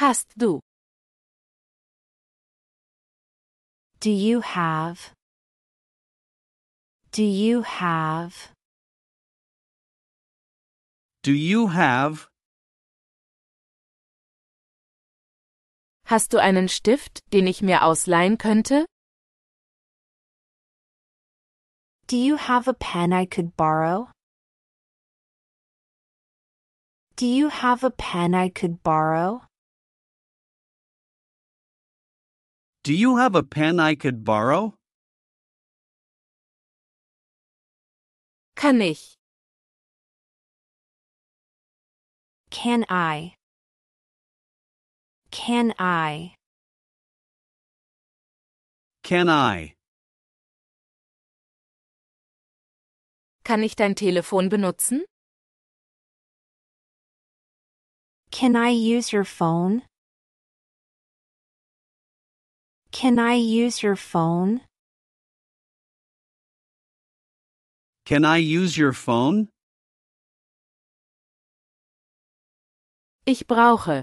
Hast du? Do you have? Do you have? Do you have? Hast du einen Stift, den ich mir ausleihen könnte? Do you have a pen I could borrow? Do you have a pen I could borrow? Do you have a pen I could borrow? Kann ich. Can I? Can I? Can I? Kann ich dein Telefon benutzen? Can I use your phone? Can I use your phone? Can I use your phone? Ich brauche.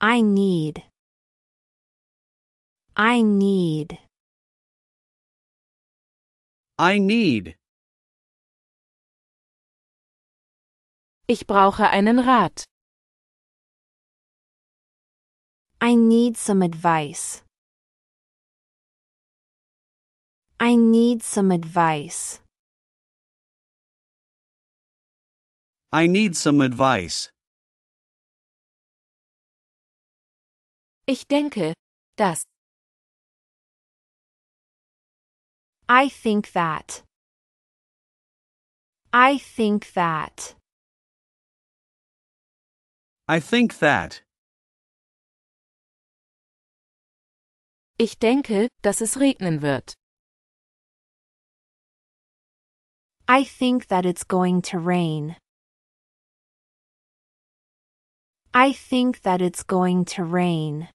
I need. I need. I need. Ich brauche einen Rat. I need some advice. I need some advice. I need some advice. Ich denke, dass. I think that. I think that. I think that. Ich denke, dass es regnen wird. I think that it's going to rain. I think that it's going to rain.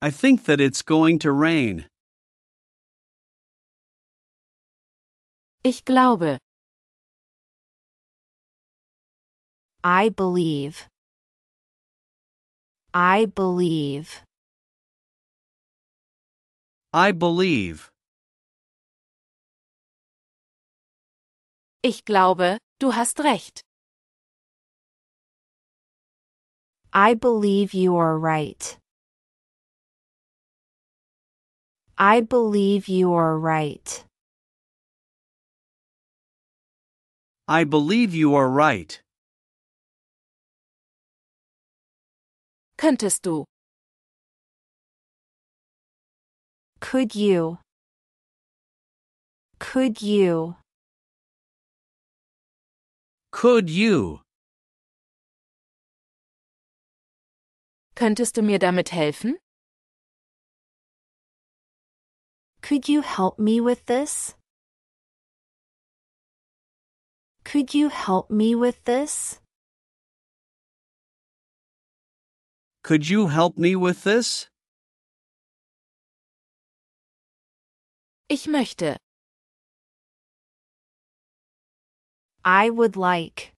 I think that it's going to rain. Ich glaube. I believe. I believe. I believe. Ich glaube, du hast recht. I believe you are right. I believe you are right. I believe you are right. Könntest du. Could you? Could you? Could you? Könntest du mir damit helfen? Could you help me with this? Could you help me with this? Could you help me with this? Ich möchte. I would like.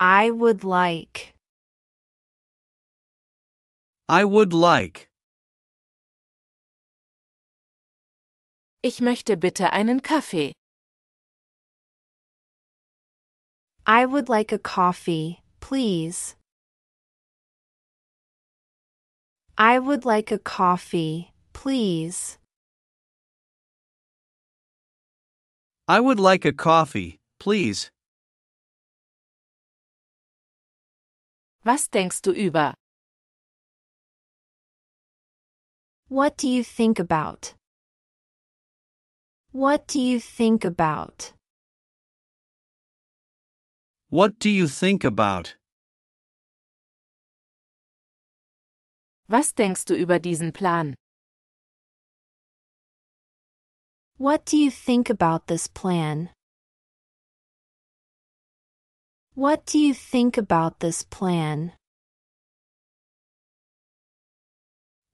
I would like. I would like. Ich möchte bitte einen Kaffee. I would like a coffee, please. I would like a coffee, please. I would like a coffee, please. Was denkst du über? What do you think about? What do you think about? What do you think about? Was denkst du über diesen Plan? What do you think about this plan? What do you think about this plan?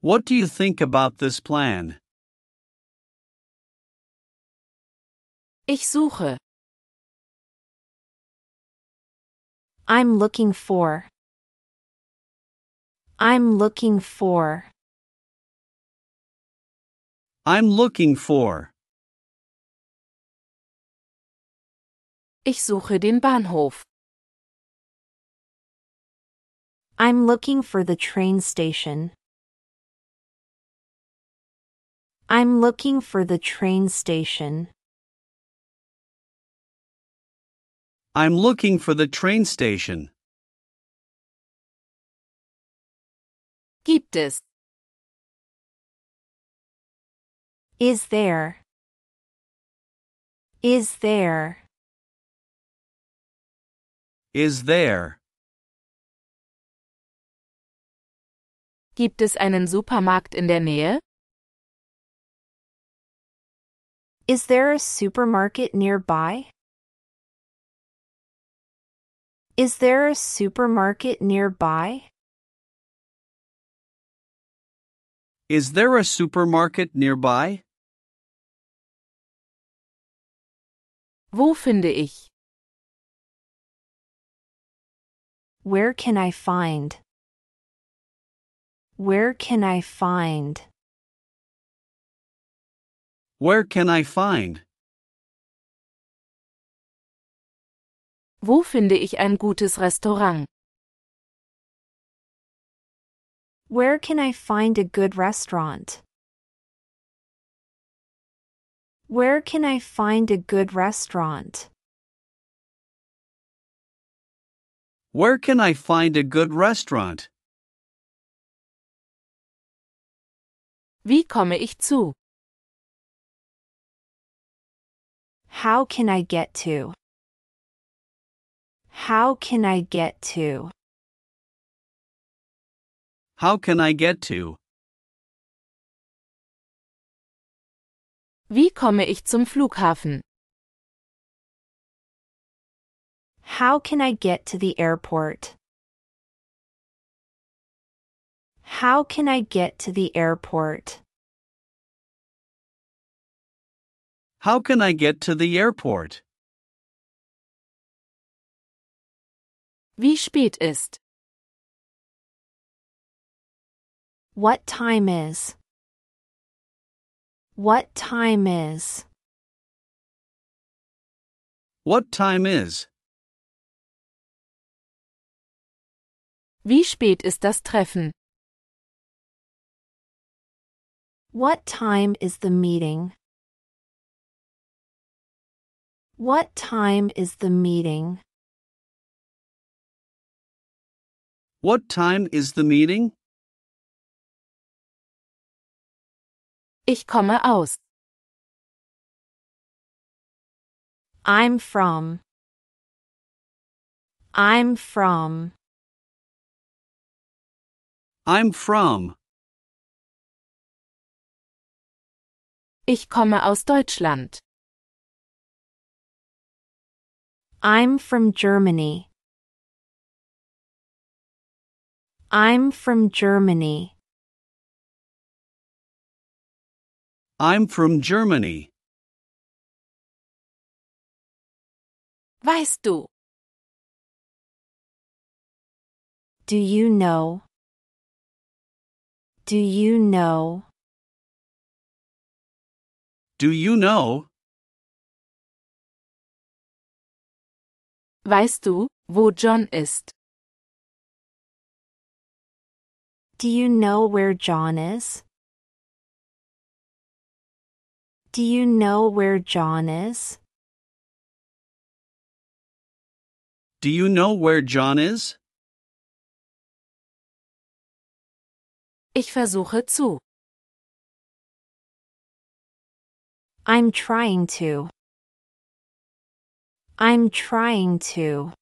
What do you think about this plan? Ich suche. I'm looking for. I'm looking for. I'm looking for. Ich suche den Bahnhof. I'm looking for the train station. I'm looking for the train station. I'm looking for the train station. Gibt es. Is there? Is there? Is there? Gibt es einen Supermarkt in der Nähe? Is there a supermarket nearby? Is there a supermarket nearby? Is there a supermarket nearby? Wo finde ich? Where can I find? Where can I find? Where can I find? Wo finde ich ein gutes Restaurant? Where can I find a good restaurant? Where can I find a good restaurant? Where can I find a good restaurant? Wie komme ich zu? How can I get to? How can I get to? How can I get to? Wie komme ich zum Flughafen? How can I get to the airport? How can I get to the airport? How can I get to the airport? Wie spät ist? What time is? What time is? What time is? Wie spät ist das Treffen? What time is the meeting? What time is the meeting? What time is the meeting? Ich komme aus. I'm from. I'm from. I'm from. Ich komme aus Deutschland. I'm from Germany. I'm from Germany. I'm from Germany. Weißt du? Do you know? Do you know? Do you know? Weißt du, wo John ist? Do you know where John is? Do you know where John is? Do you know where John is? Ich versuche zu. I'm trying to. I'm trying to.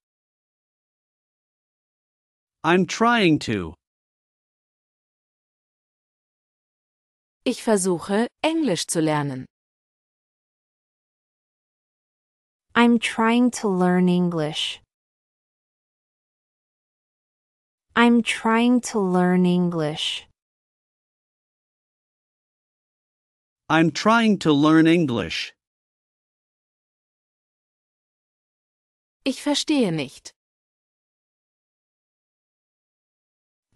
I'm trying to. Ich versuche, Englisch zu lernen. I'm trying to learn English. I'm trying to learn English. I'm trying to learn English. Ich verstehe nicht.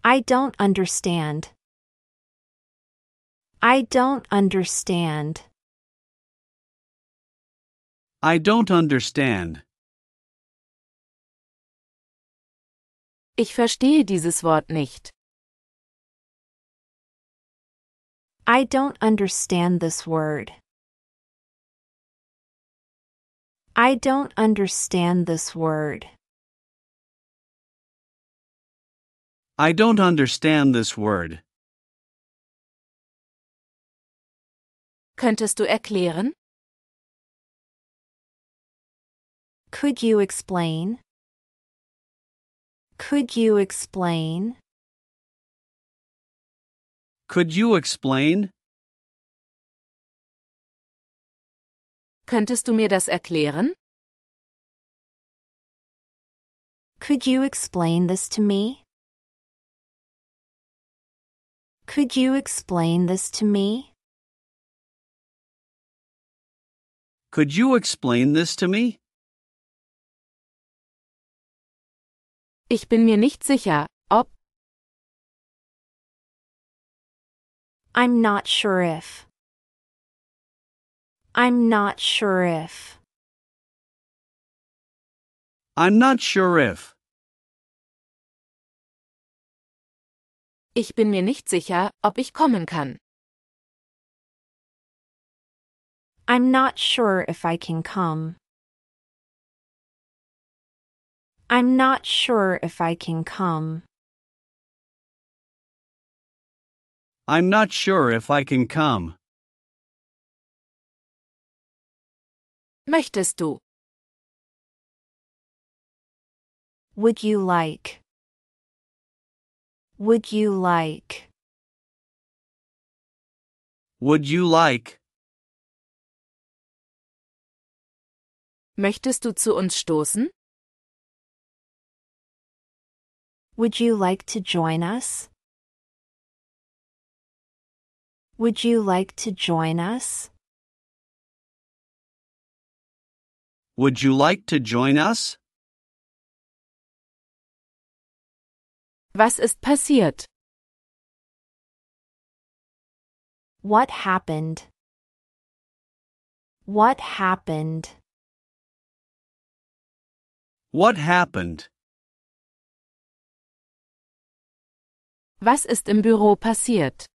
I don't understand. I don't understand. I don't understand. Ich verstehe dieses Wort nicht. I don't understand this word. I don't understand this word. I don't understand this word. Könntest du erklären? Could you explain? Could you explain? Could you explain? Könntest du mir das erklären? Could you explain this to me? Could you explain this to me? Could you explain this to me? Ich bin mir nicht sicher, ob. I'm not sure if. I'm not sure if. I'm not sure if. Ich bin mir nicht sicher, ob ich kommen kann. I'm not sure if I can come. I'm not sure if I can come. I'm not sure if I can come. Möchtest du? Would you like? Would you like? Would you like? Möchtest du zu uns stoßen? Would you like to join us? Would you like to join us? Would you like to join us? Was ist passiert? What happened? What happened? What happened? Was ist im Büro passiert?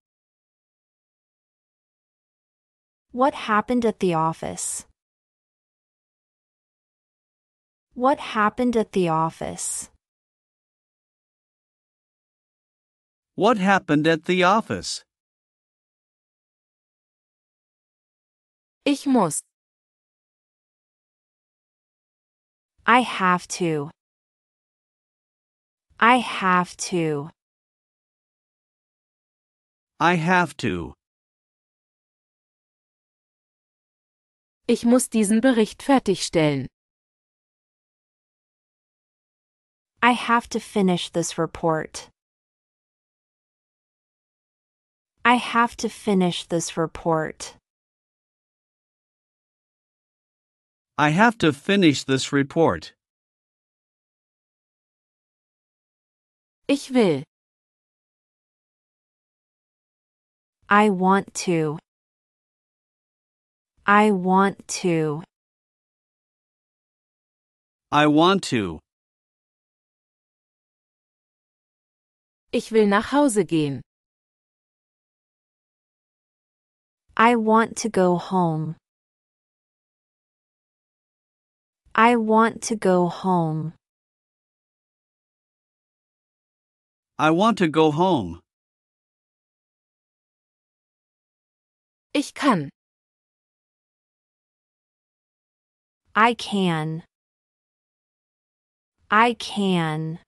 What happened at the office? What happened at the office? What happened at the office? Ich muss. I have to. I have to. I have to. Ich muss diesen Bericht fertigstellen. I have to finish this report. I have to finish this report. I have to finish this report. Ich will. I want to. I want to. I want to. Ich will nach Hause gehen. I want to go home. I want to go home. I want to go home. Ich kann. I can. I can.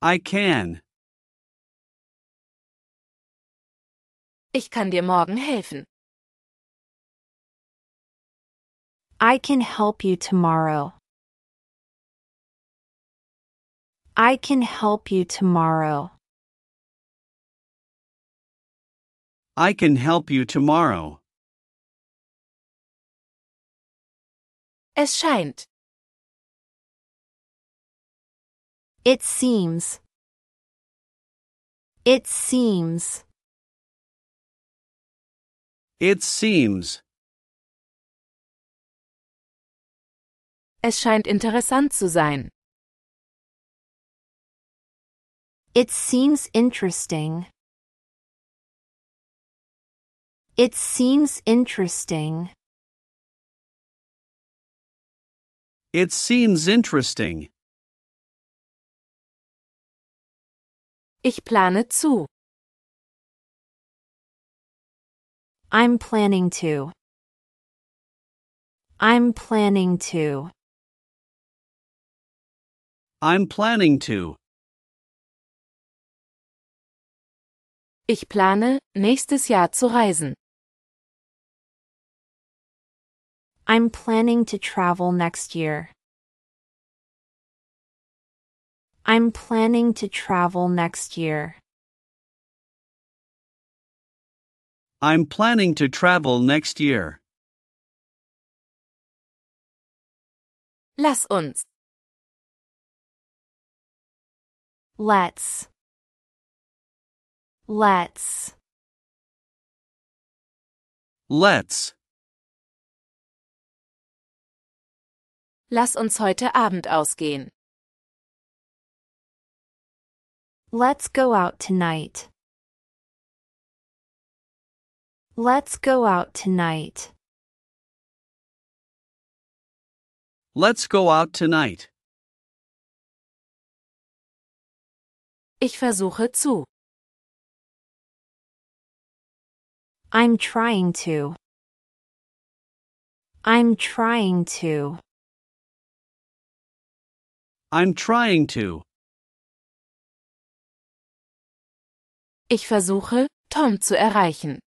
I can. Ich kann dir morgen helfen. I can help you tomorrow. I can help you tomorrow. I can help you tomorrow. Es scheint. It seems. It seems. It seems. Es scheint interessant zu sein. It seems interesting. It seems interesting. It seems interesting. Ich plane zu. I'm planning to. I'm planning to. I'm planning to. Ich plane, nächstes Jahr zu reisen. I'm planning to travel next year. I'm planning to travel next year. I'm planning to travel next year. Lass uns. Let's. Let's. Let's. Lass uns heute Abend ausgehen. Let's go out tonight. Let's go out tonight. Let's go out tonight. Ich versuche zu. I'm trying to. I'm trying to. I'm trying to. Ich versuche, Tom zu erreichen.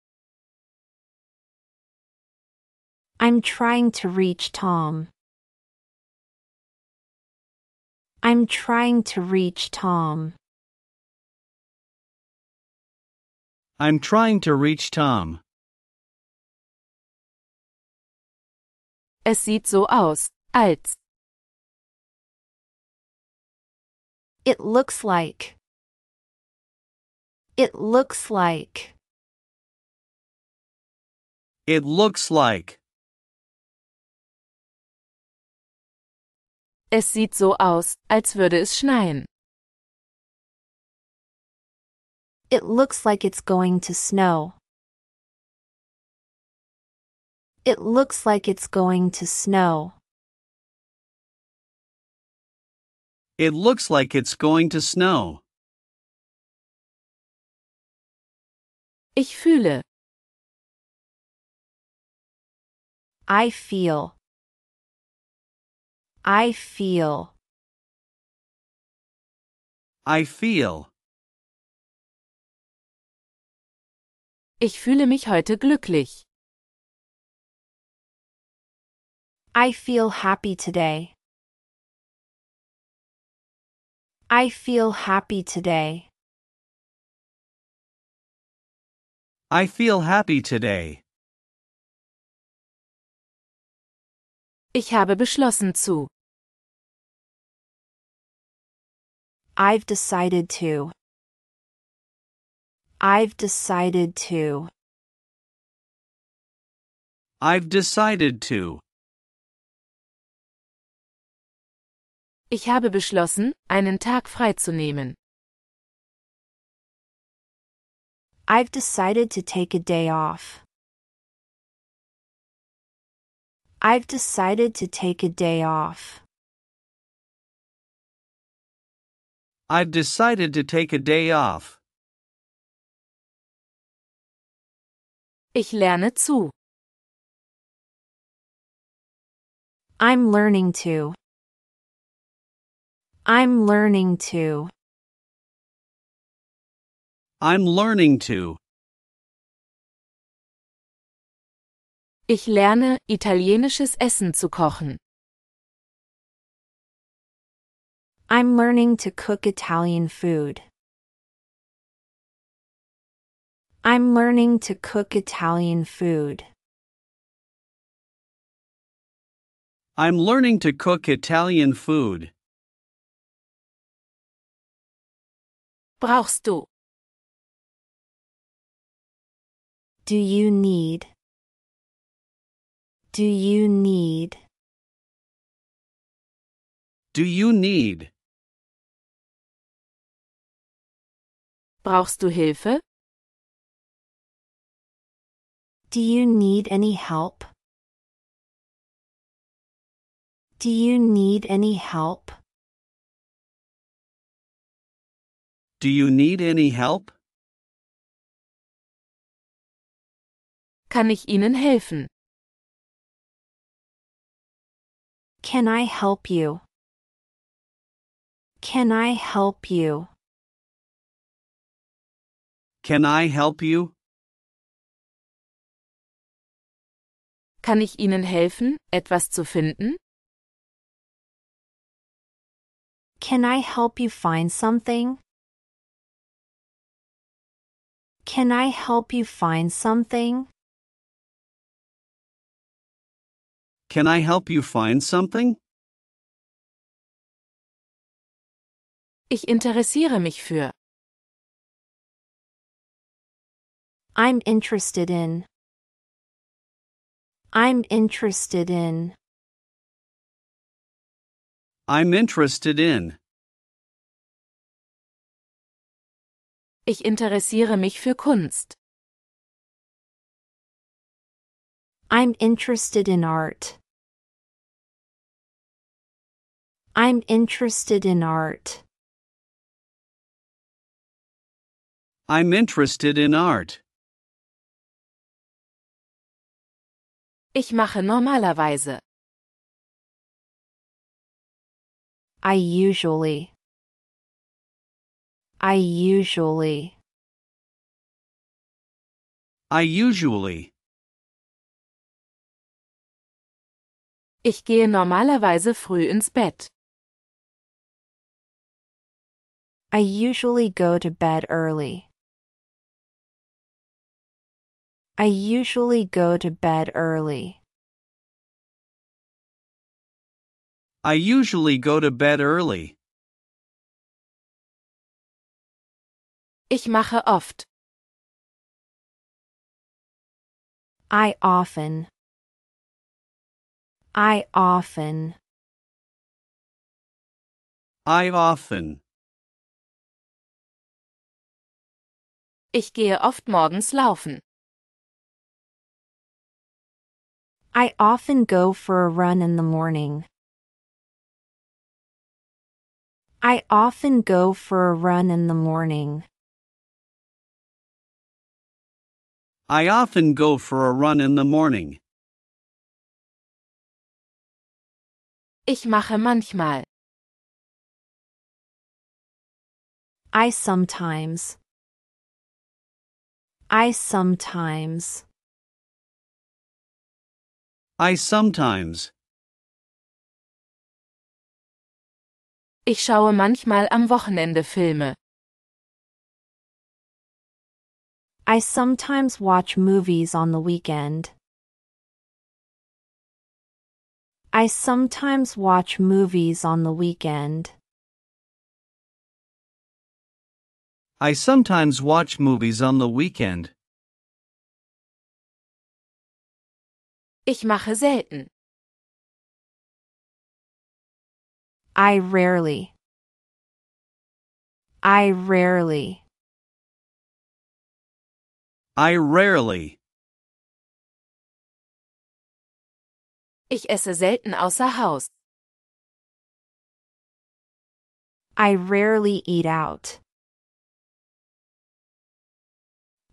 I'm trying to reach Tom. I'm trying to reach Tom. I'm trying to reach Tom. Es sieht so aus, als. It looks like. It looks like. It looks like. Es sieht so aus, als würde es schneien. It looks like it's going to snow. It looks like it's going to snow. It looks like it's going to snow. Ich fühle. I feel. I feel. I feel. Ich fühle mich heute glücklich. I feel happy today. I feel happy today. I feel happy today. Ich habe beschlossen zu. I've decided to. I've decided to. I've decided to. Ich habe beschlossen, einen Tag freizunehmen. I've decided to take a day off. I've decided to take a day off. I've decided to take a day off. Ich lerne zu. I'm learning to. I'm learning to. I'm learning to. Ich lerne, italienisches Essen zu kochen. I'm learning to cook Italian food. I'm learning to cook Italian food. I'm learning to cook Italian food. Brauchst du? Do you need? Do you need? Do you need? Brauchst du Hilfe? Do you need any help? Do you need any help? Do you need any help? Kann ich Ihnen helfen? Can I help you? Can I help you? Can I help you? Kann ich Ihnen helfen, etwas zu finden? Can I help you find something? Can I help you find something? Can I help you find something? Ich interessiere mich für. I'm interested in. I'm interested in. I'm interested in. Ich interessiere mich für Kunst. I'm interested in art. I'm interested in art. I'm interested in art. Ich mache normalerweise. I usually. I usually. I usually. Ich gehe normalerweise früh ins Bett. I usually go to bed early. I usually go to bed early. I usually go to bed early. Ich mache oft. I often. I often. I often. Ich gehe oft morgens laufen. I often go for a run in the morning. I often go for a run in the morning. I often go for a run in the morning. Ich mache manchmal. I sometimes. I sometimes. I sometimes. Ich schaue manchmal am Wochenende Filme. I sometimes watch movies on the weekend. I sometimes watch movies on the weekend. I sometimes watch movies on the weekend. Ich mache selten. I rarely. I rarely. I rarely. Ich esse selten außer Haus. I rarely eat out.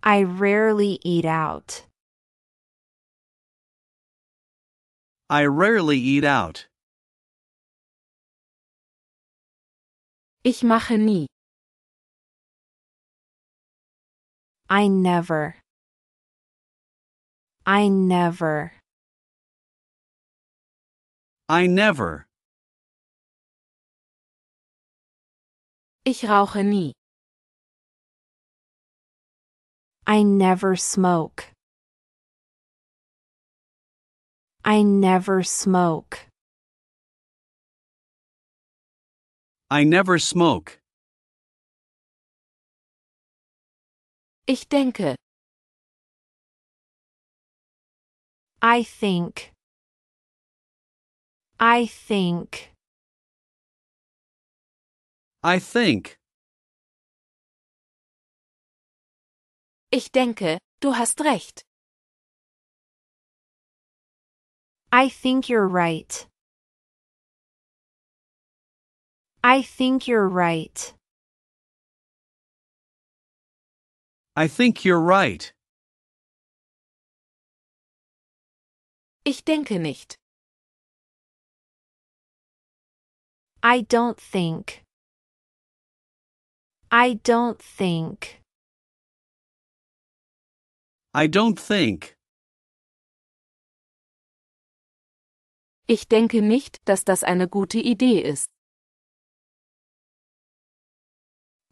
I rarely eat out. I rarely eat out. Ich mache nie. I never. I never. I never. Ich rauche nie. I never smoke. I never smoke. I never smoke. Ich denke. I think. I think. I think. Ich denke, du hast recht. I think you're right. I think you're right. I think you're right. Ich denke nicht. I don't think. I don't think. I don't think. Ich denke nicht, dass das eine gute Idee ist.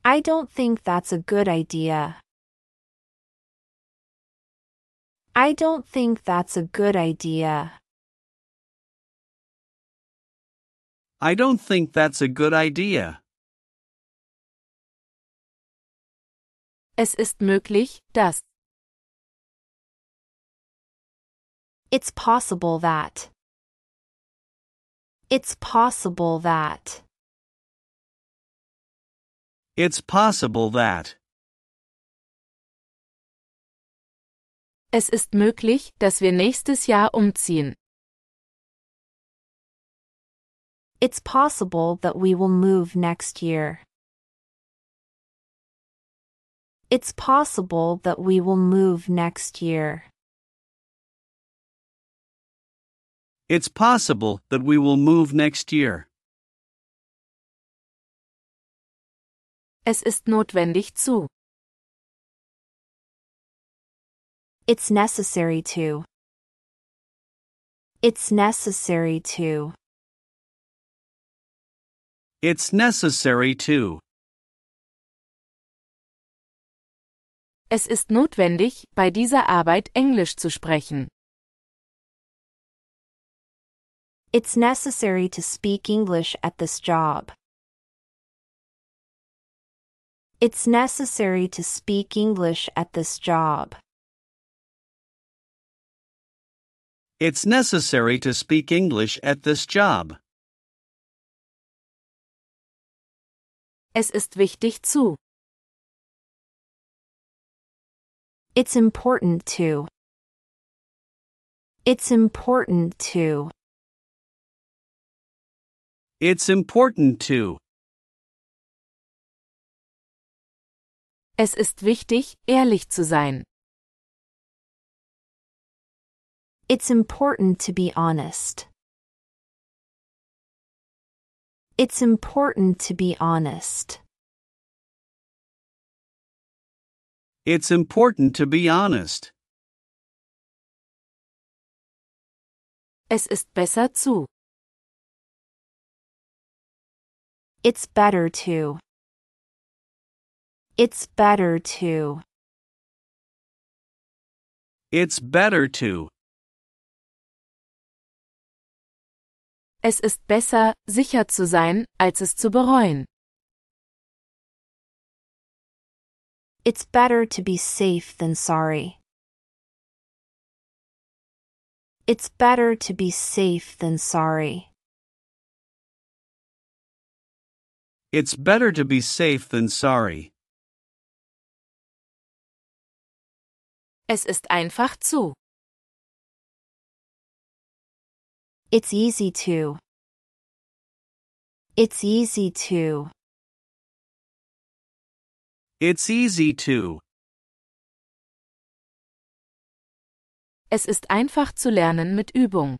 I don't think that's a good idea. I don't think that's a good idea. I don't think that's a good idea. Es ist möglich, dass. It's possible that. It's possible that. It's possible that. Es ist möglich, dass wir nächstes Jahr umziehen. It's possible that we will move next year. It's possible that we will move next year. It's possible that we will move next year. Es ist notwendig zu. It's necessary to. It's necessary to. It's necessary to. Es ist notwendig, bei dieser Arbeit Englisch zu sprechen. It's necessary to speak English at this job. It's necessary to speak English at this job. It's necessary to speak English at this job. Es ist wichtig zu. It's important to. It's important to. It's important to. Es ist wichtig, ehrlich zu sein. It's important to be honest. It's important to be honest. It's important to be honest. Es ist besser zu. It's better to. It's better to. It's better to. Es ist besser, sicher zu sein, als es zu bereuen. It's better to be safe than sorry. It's better to be safe than sorry. It's better to be safe than sorry. Es ist einfach zu. It's easy to. It's easy to. It's easy to. Es ist einfach zu lernen mit Übung.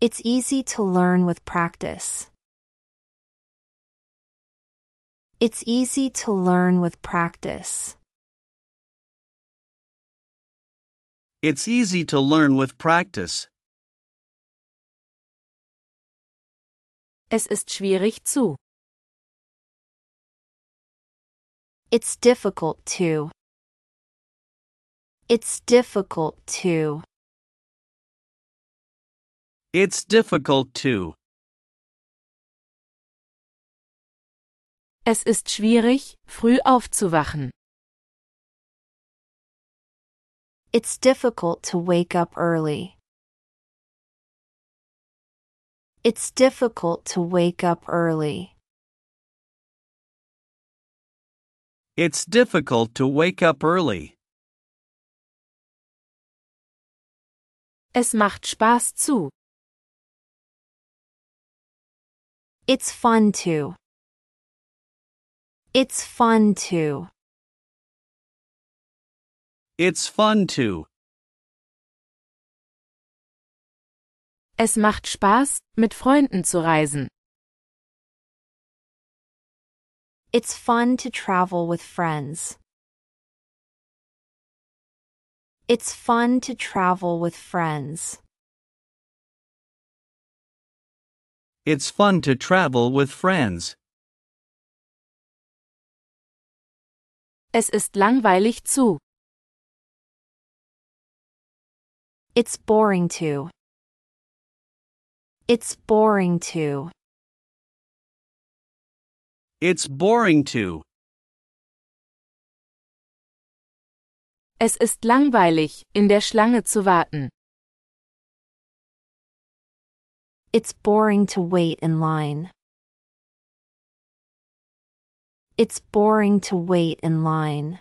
It's easy to learn with practice. It's easy to learn with practice. It's easy to learn with practice. Es ist schwierig zu. It's difficult to. It's difficult to. It's difficult to. Es ist schwierig, früh aufzuwachen. It's difficult to wake up early. It's difficult to wake up early. It's difficult to wake up early. Es macht Spaß zu. It's fun to. It's fun to. It's fun to. Es macht Spaß, mit Freunden zu reisen. It's fun to travel with friends. It's fun to travel with friends. It's fun to travel with friends. Es ist langweilig zu. It's boring to. It's boring to. It's boring to. Es ist langweilig, in der Schlange zu warten. It's boring to wait in line. It's boring to wait in line.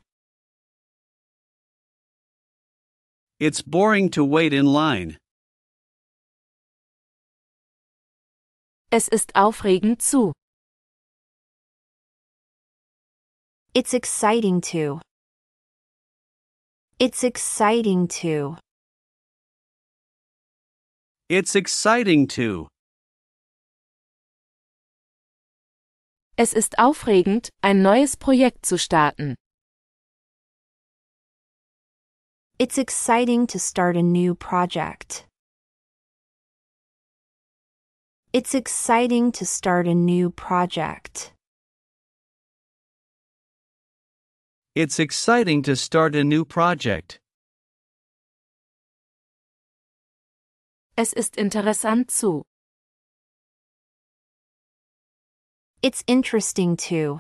It's boring to wait in line. Es ist aufregend zu. It's exciting to. It's exciting to. It's exciting to. Es ist aufregend, ein neues Projekt zu starten. It's exciting to start a new project. It's exciting to start a new project. It's exciting to start a new project. Es ist interessant zu. It's interesting to.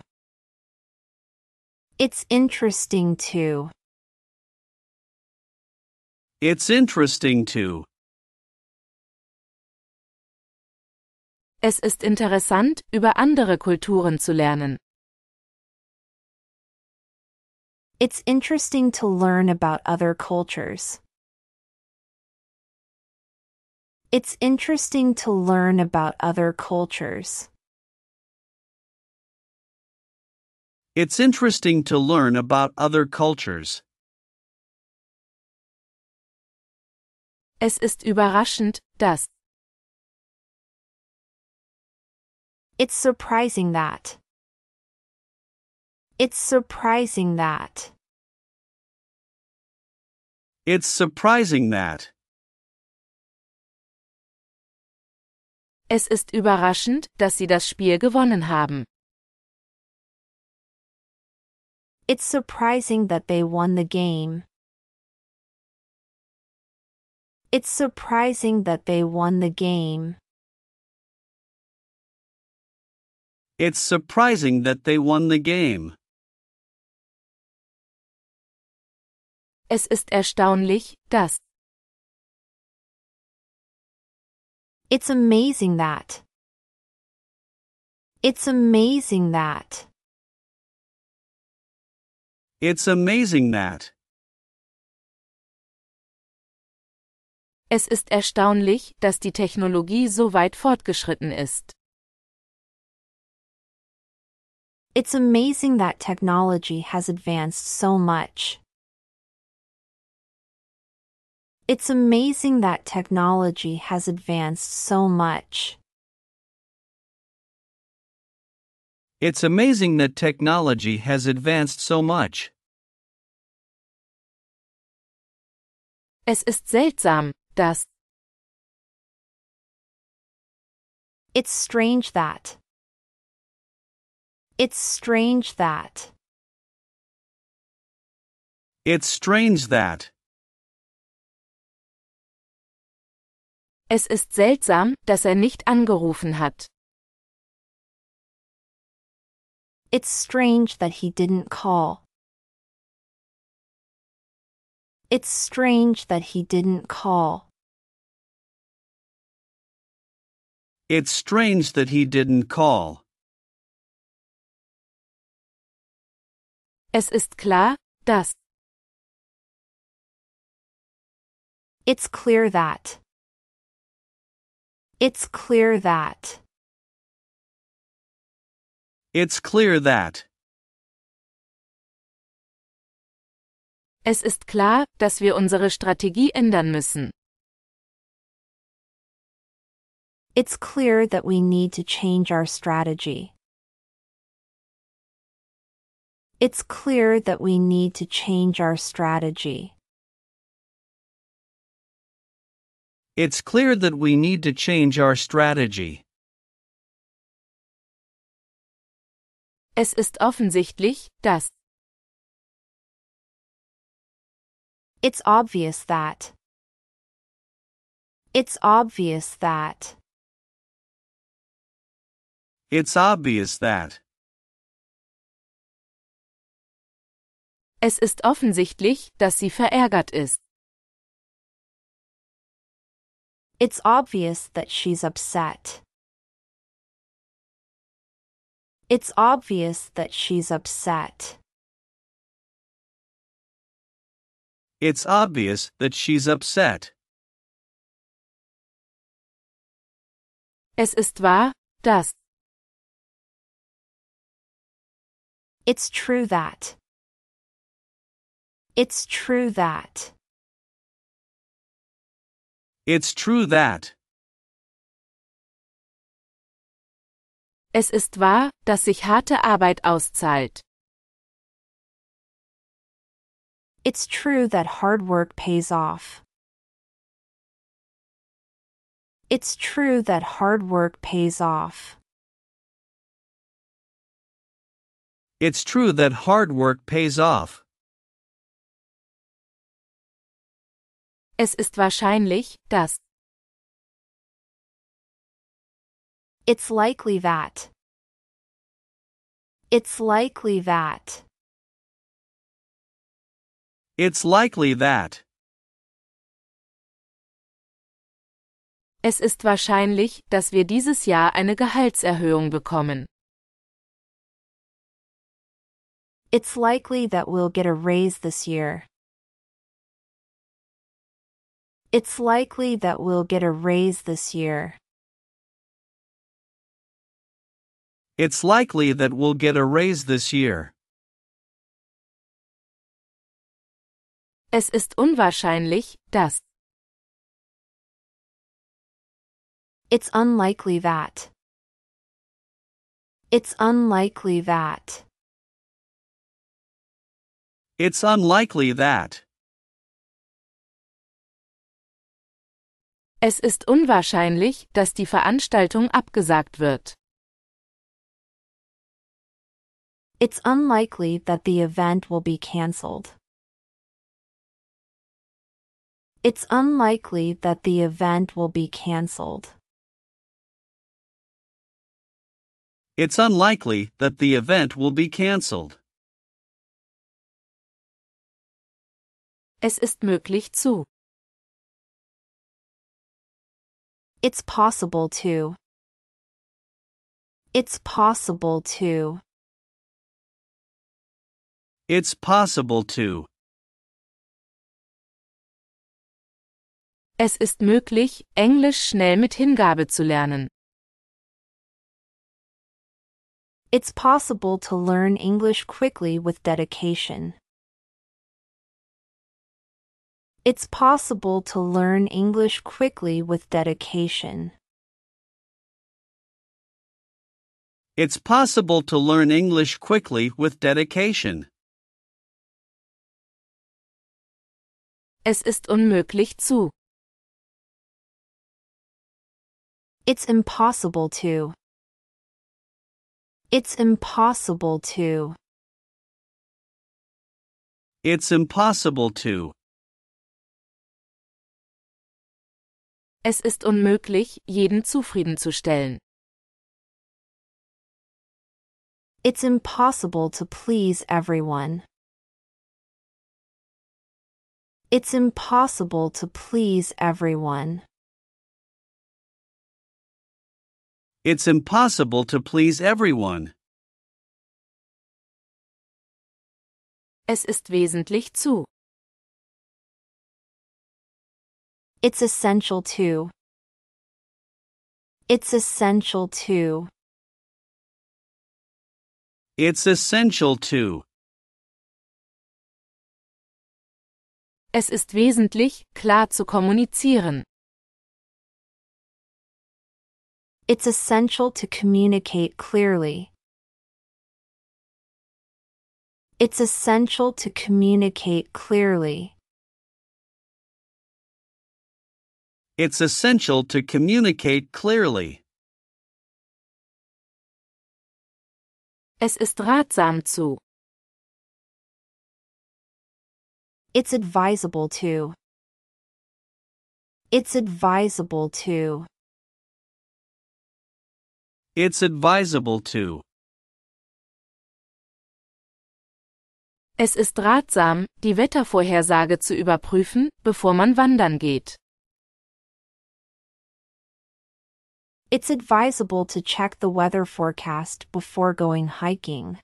It's interesting to. It's interesting to. Es ist interessant, über andere Kulturen zu lernen. It's interesting to learn about other cultures. It's interesting to learn about other cultures. It's interesting to learn about other cultures. Es ist überraschend, dass. It's surprising that. It's surprising that. It's surprising that. Es ist überraschend, dass sie das Spiel gewonnen haben. It's surprising that they won the game. It's surprising that they won the game. It's surprising that they won the game. Es ist erstaunlich, dass. It's amazing that. It's amazing that. It's amazing that. Es ist erstaunlich, dass die Technologie so weit fortgeschritten ist. It's amazing that technology has advanced so much. It's amazing that technology has advanced so much. It's amazing that technology has advanced so much. Es ist seltsam, dass. It's strange that. It's strange that. It's strange that. Es ist seltsam, dass er nicht angerufen hat. It's strange that he didn't call. It's strange that he didn't call. It's strange that he didn't call. Es ist klar, dass. It's clear that. It's clear that. It's clear that. Es ist klar, dass wir unsere Strategie ändern müssen. It's clear that we need to change our strategy. It's clear that we need to change our strategy. It's clear that we need to change our strategy. Es ist offensichtlich, dass. It's obvious that. It's obvious that. It's obvious that. Es ist offensichtlich, dass sie verärgert ist. It's obvious that she's upset. It's obvious that she's upset. It's obvious that she's upset. Es ist wahr, dass. It's true that. It's true that. It's true that. Es ist wahr, dass sich harte Arbeit auszahlt. It's true that hard work pays off. It's true that hard work pays off. It's true that hard work pays off. Es ist wahrscheinlich, dass. It's likely that. It's likely that. It's likely that. Es ist wahrscheinlich, dass wir dieses Jahr eine Gehaltserhöhung bekommen. It's likely that we'll get a raise this year. It's likely that we'll get a raise this year. It's likely that we'll get a raise this year. Es ist unwahrscheinlich, dass. It's unlikely that. It's unlikely that. It's unlikely that. Es ist unwahrscheinlich, dass die Veranstaltung abgesagt wird. It's unlikely that the event will be cancelled. It's unlikely that the event will be cancelled. It's unlikely that the event will be cancelled. Es ist möglich zu. It's possible to. It's possible to. It's possible to. Es ist möglich, Englisch schnell mit Hingabe zu lernen. It's possible to learn English quickly with dedication. It's possible to learn English quickly with dedication. It's possible to learn English quickly with dedication. Es ist unmöglich zu. It's impossible to. It's impossible to. It's impossible to. Es ist unmöglich, jeden zufriedenzustellen. It's impossible to please everyone. It's impossible to please everyone. It's impossible to please everyone. Es ist wesentlich zu. It's essential to. It's essential to. It's essential to. Es ist wesentlich, klar zu kommunizieren. It's essential to communicate clearly. It's essential to communicate clearly. It's essential to communicate clearly. Es ist ratsam zu. It's advisable to. It's advisable to. It's advisable to. Es ist ratsam, die Wettervorhersage zu überprüfen, bevor man wandern geht. It's advisable to check the weather forecast before going hiking.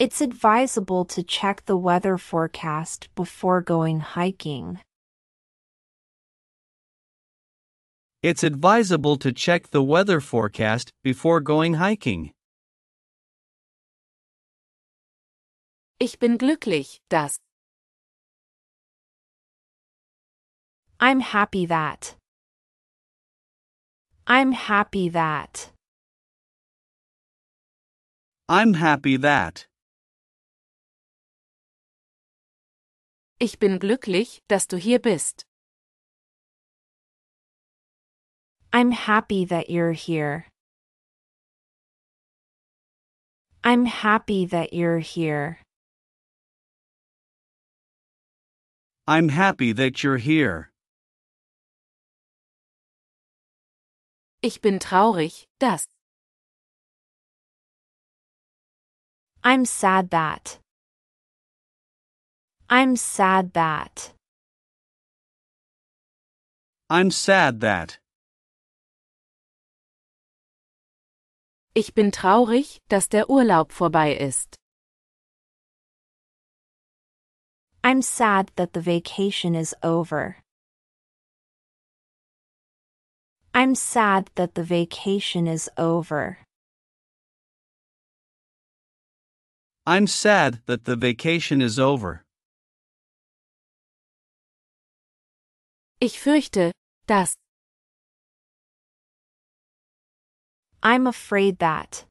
It's advisable to check the weather forecast before going hiking. It's advisable to check the weather forecast before going hiking. Ich bin glücklich, dass. I'm happy that. I'm happy that. I'm happy that. Ich bin glücklich, dass du hier bist. I'm happy that you're here. I'm happy that you're here. I'm happy that you're here. Ich bin traurig, dass. I'm sad that. I'm sad that. I'm sad that. Ich bin traurig, dass der Urlaub vorbei ist. I'm sad that the vacation is over. I'm sad that the vacation is over. I'm sad that the vacation is over. Ich fürchte, dass. I'm afraid that.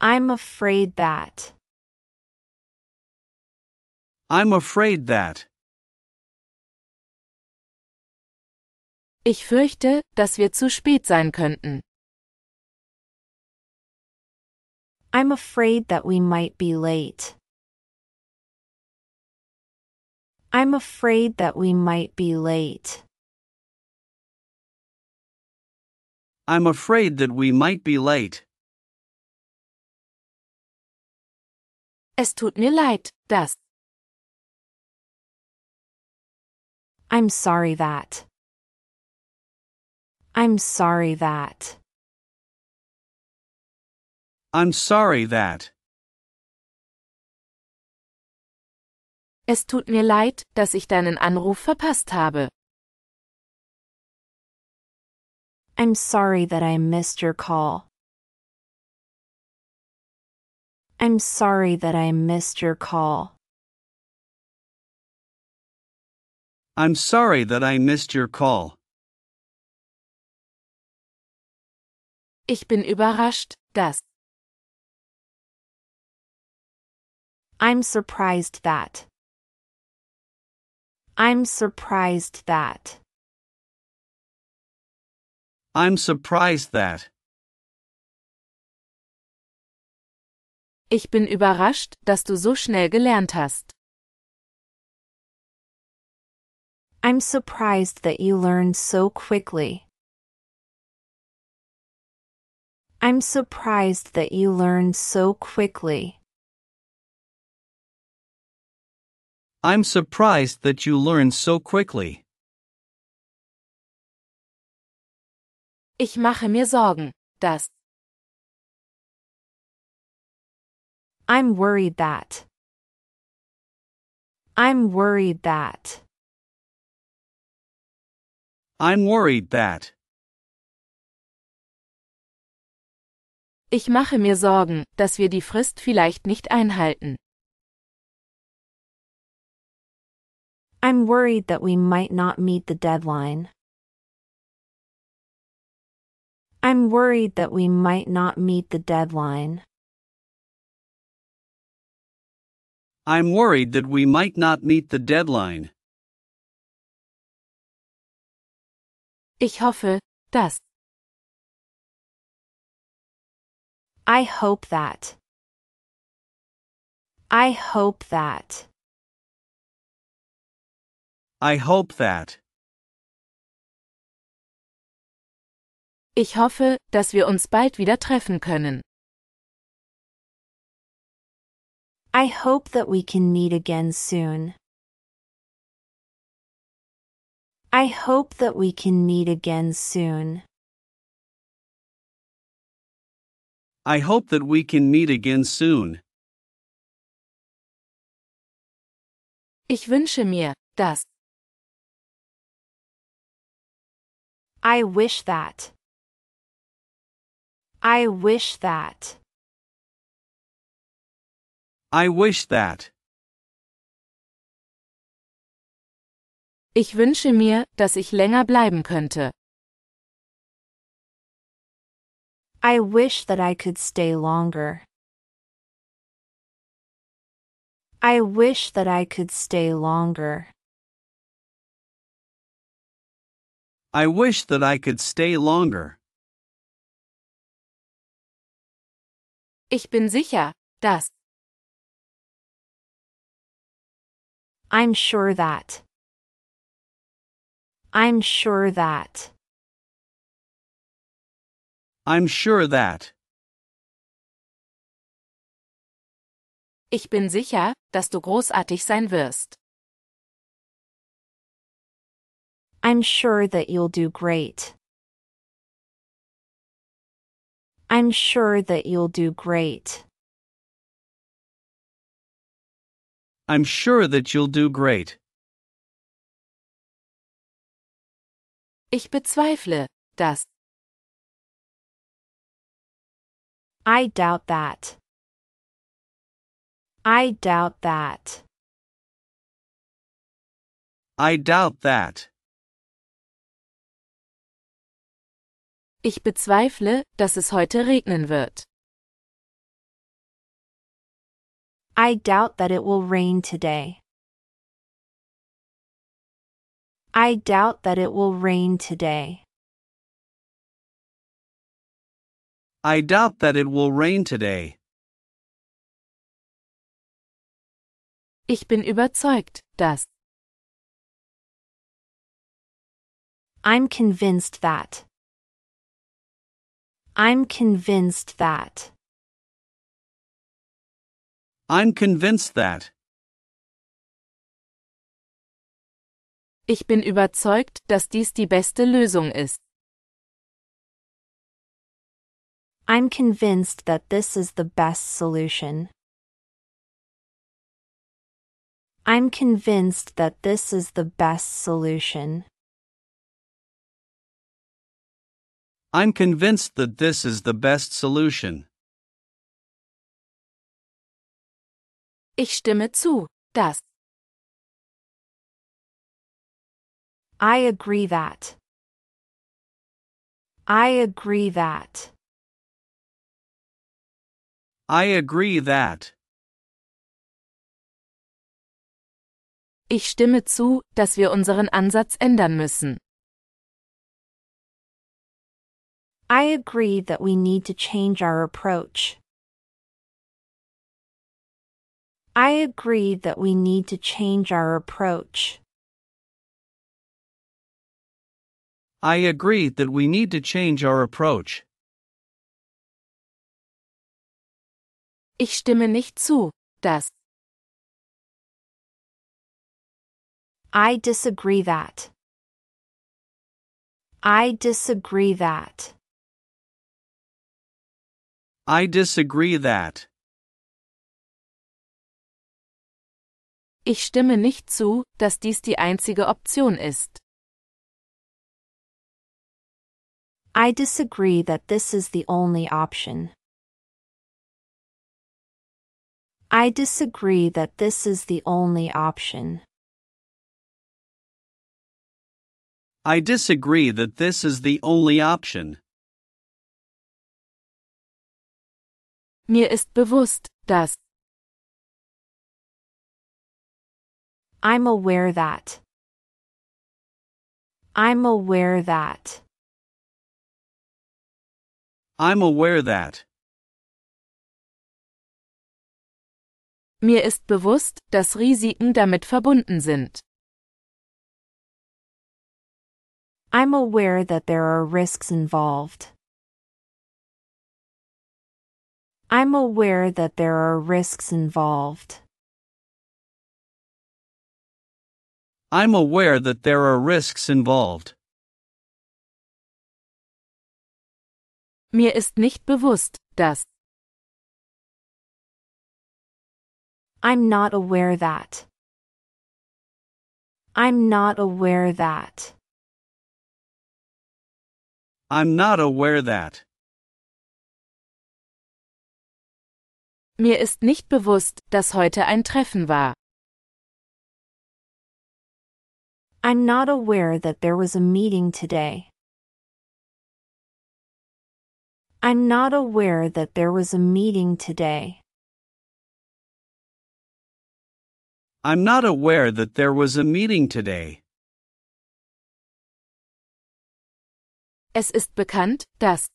I'm afraid that. I'm afraid that. Ich fürchte, dass wir zu spät sein könnten. I'm afraid that we might be late. I'm afraid that we might be late. I'm afraid that we might be late. Es tut mir leid, dass. I'm sorry that. I'm sorry that. I'm sorry that. Es tut mir leid, dass ich deinen Anruf verpasst habe. I'm sorry that I missed your call. I'm sorry that I missed your call. I'm sorry that I missed your call. Ich bin überrascht, dass. I'm surprised that. I'm surprised that. I'm surprised that. Ich bin überrascht, dass du so schnell gelernt hast. I'm surprised that you learned so quickly. I'm surprised that you learned so quickly. I'm surprised that you learn so quickly. Ich mache mir Sorgen, dass. I'm worried that. I'm worried that. I'm worried that. Ich mache mir Sorgen, dass wir die Frist vielleicht nicht einhalten. I'm worried that we might not meet the deadline. I'm worried that we might not meet the deadline. I'm worried that we might not meet the deadline. Ich hoffe, dass. I hope that. I hope that. I hope that. Ich hoffe, dass wir uns bald wieder treffen können. I hope that we can meet again soon. I hope that we can meet again soon. I hope that we can meet again soon. Ich wünsche mir, dass. I wish that. I wish that. I wish that. Ich wünsche mir, dass ich länger bleiben könnte. I wish that I could stay longer. I wish that I could stay longer. I wish that I could stay longer. Ich bin sicher, dass. I'm sure that. I'm sure that. I'm sure that. Ich bin sicher, dass du großartig sein wirst. I'm sure that you'll do great. I'm sure that you'll do great. I'm sure that you'll do great. Ich bezweifle, dass. I doubt that. I doubt that. I doubt that. Ich bezweifle, dass es heute regnen wird. I doubt that it will rain today. I doubt that it will rain today. I doubt that it will rain today. Ich bin überzeugt, dass. I'm convinced that. I'm convinced that. I'm convinced that. Ich bin überzeugt, dass dies die beste Lösung ist. I'm convinced that this is the best solution. I'm convinced that this is the best solution. I'm convinced that this is the best solution. Ich stimme zu, dass. I agree that. I agree that. I agree that. Ich stimme zu, dass wir unseren Ansatz ändern müssen. I agree that we need to change our approach. I agree that we need to change our approach. I agree that we need to change our approach. Ich stimme nicht zu, dass. I disagree that. I disagree that. I disagree that. Ich stimme nicht zu, dass dies die einzige Option ist. I disagree that this is the only option. I disagree that this is the only option. I disagree that this is the only option. Mir ist bewusst, dass. I'm aware that. I'm aware that. I'm aware that. Mir ist bewusst, dass Risiken damit verbunden sind. I'm aware that there are risks involved. I'm aware that there are risks involved. I'm aware that there are risks involved. Mir ist nicht bewusst, dass. I'm not aware that. I'm not aware that. I'm not aware that. Mir ist nicht bewusst, dass heute ein Treffen war. I'm not aware that there was a meeting today. I'm not aware that there was a meeting today. I'm not aware that there was a meeting today. Es ist bekannt, dass.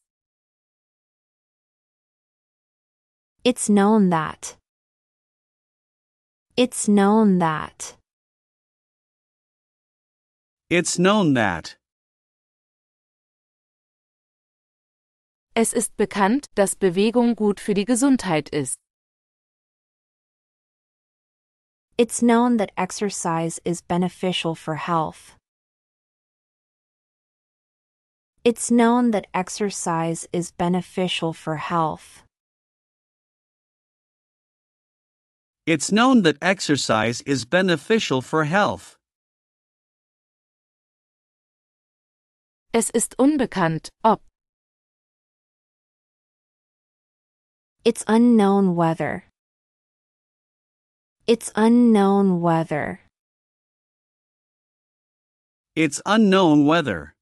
It's known that. It's known that. It's known that. Es ist bekannt, dass Bewegung gut für die Gesundheit ist. It's known that exercise is beneficial for health. It's known that exercise is beneficial for health. It's known that exercise is beneficial for health. Es ist unbekannt, ob. It's unknown whether. It's unknown whether. It's unknown whether.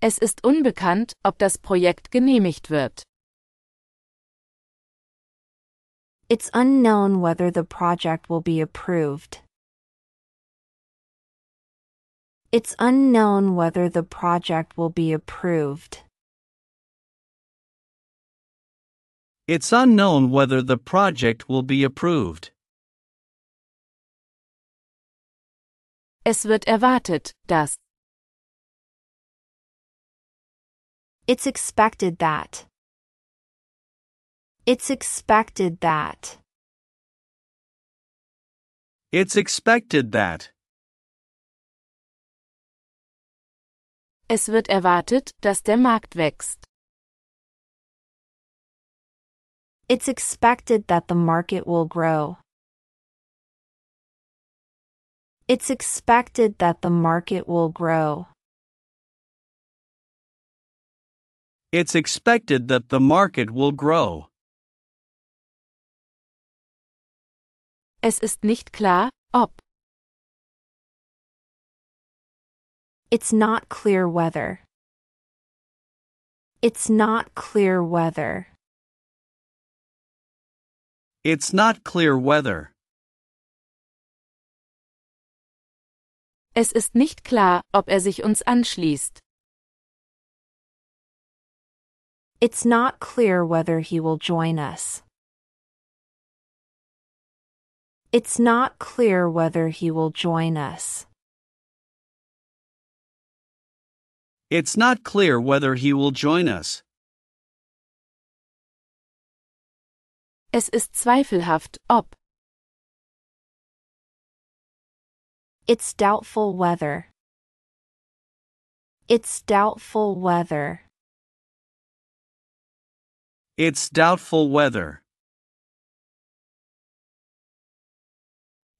Es ist unbekannt, ob das Projekt genehmigt wird. It's unknown whether the project will be approved. It's unknown whether the project will be approved. It's unknown whether the project will be approved. Es wird erwartet, dass. It's expected that. It's expected that. It's expected that. Es wird erwartet, dass der Markt wächst. It's expected that the market will grow. It's expected that the market will grow. It's expected that the market will grow. Es ist nicht klar, ob. It's not clear whether. It's not clear whether. It's not clear whether. Es ist nicht klar, ob er sich uns anschließt. It's not clear whether he will join us. It's not clear whether he will join us. It's not clear whether he will join us. Es ist zweifelhaft, ob. It's doubtful whether. It's doubtful whether. It's doubtful whether.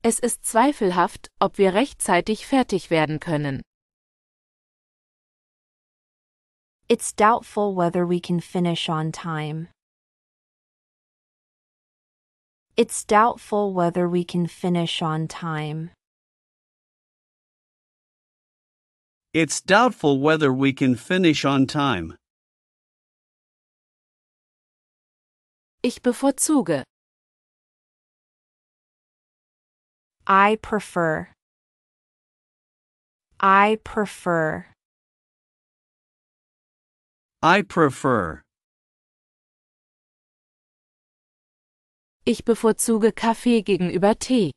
Es ist zweifelhaft, ob wir rechtzeitig fertig werden können. It's doubtful whether we can finish on time. It's doubtful whether we can finish on time. It's doubtful whether we can finish on time. Ich bevorzuge. I prefer. I prefer. I prefer. Ich bevorzuge Kaffee gegenüber Tee.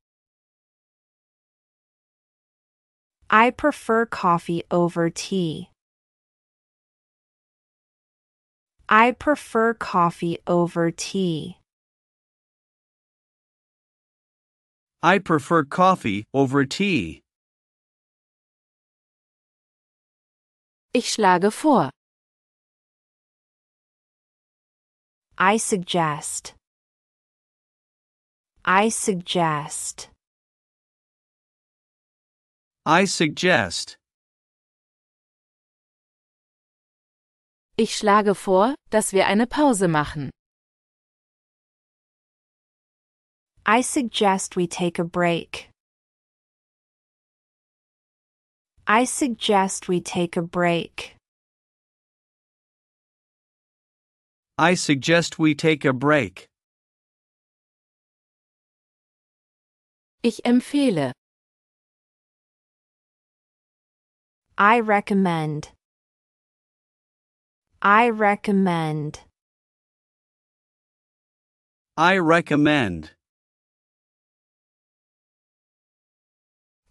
I prefer coffee over tea. I prefer coffee over tea. I prefer coffee over tea. Ich schlage vor. I suggest. I suggest. I suggest. Ich schlage vor, dass wir eine Pause machen. I suggest we take a break. I suggest we take a break. I suggest we take a break. Ich empfehle. I recommend. I recommend. I recommend.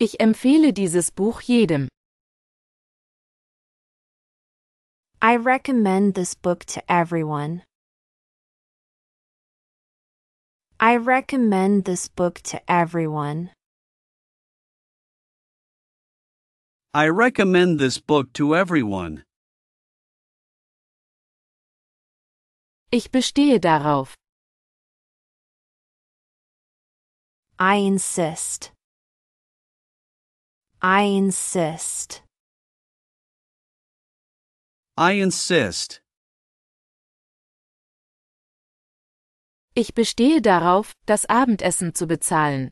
Ich empfehle dieses Buch jedem. I recommend this book to everyone. I recommend this book to everyone. I recommend this book to everyone. Ich bestehe darauf. I insist. I insist. I insist. Ich bestehe darauf, das Abendessen zu bezahlen.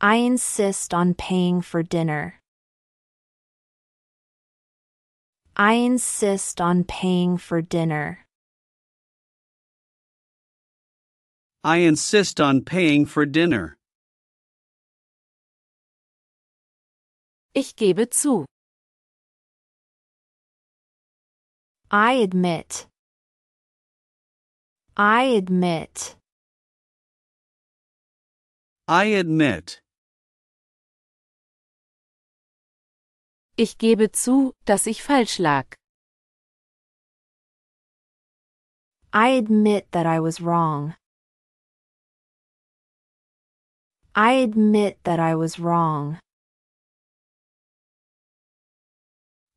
I insist on paying for dinner. I insist on paying for dinner. I insist on paying for dinner. Ich gebe zu. I admit. I admit. I admit. Ich gebe zu, dass ich falsch lag. I admit that I was wrong. I admit that I was wrong.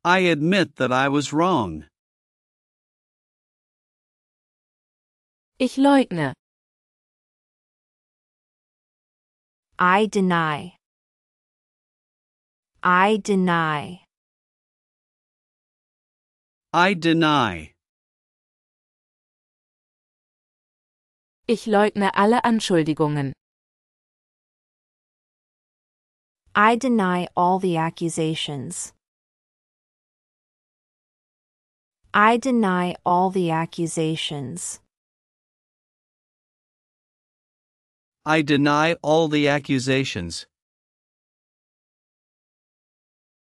I admit that I was wrong. Ich leugne. I deny. I deny. I deny. Ich leugne alle Anschuldigungen. I deny all the accusations. I deny all the accusations. I deny all the accusations.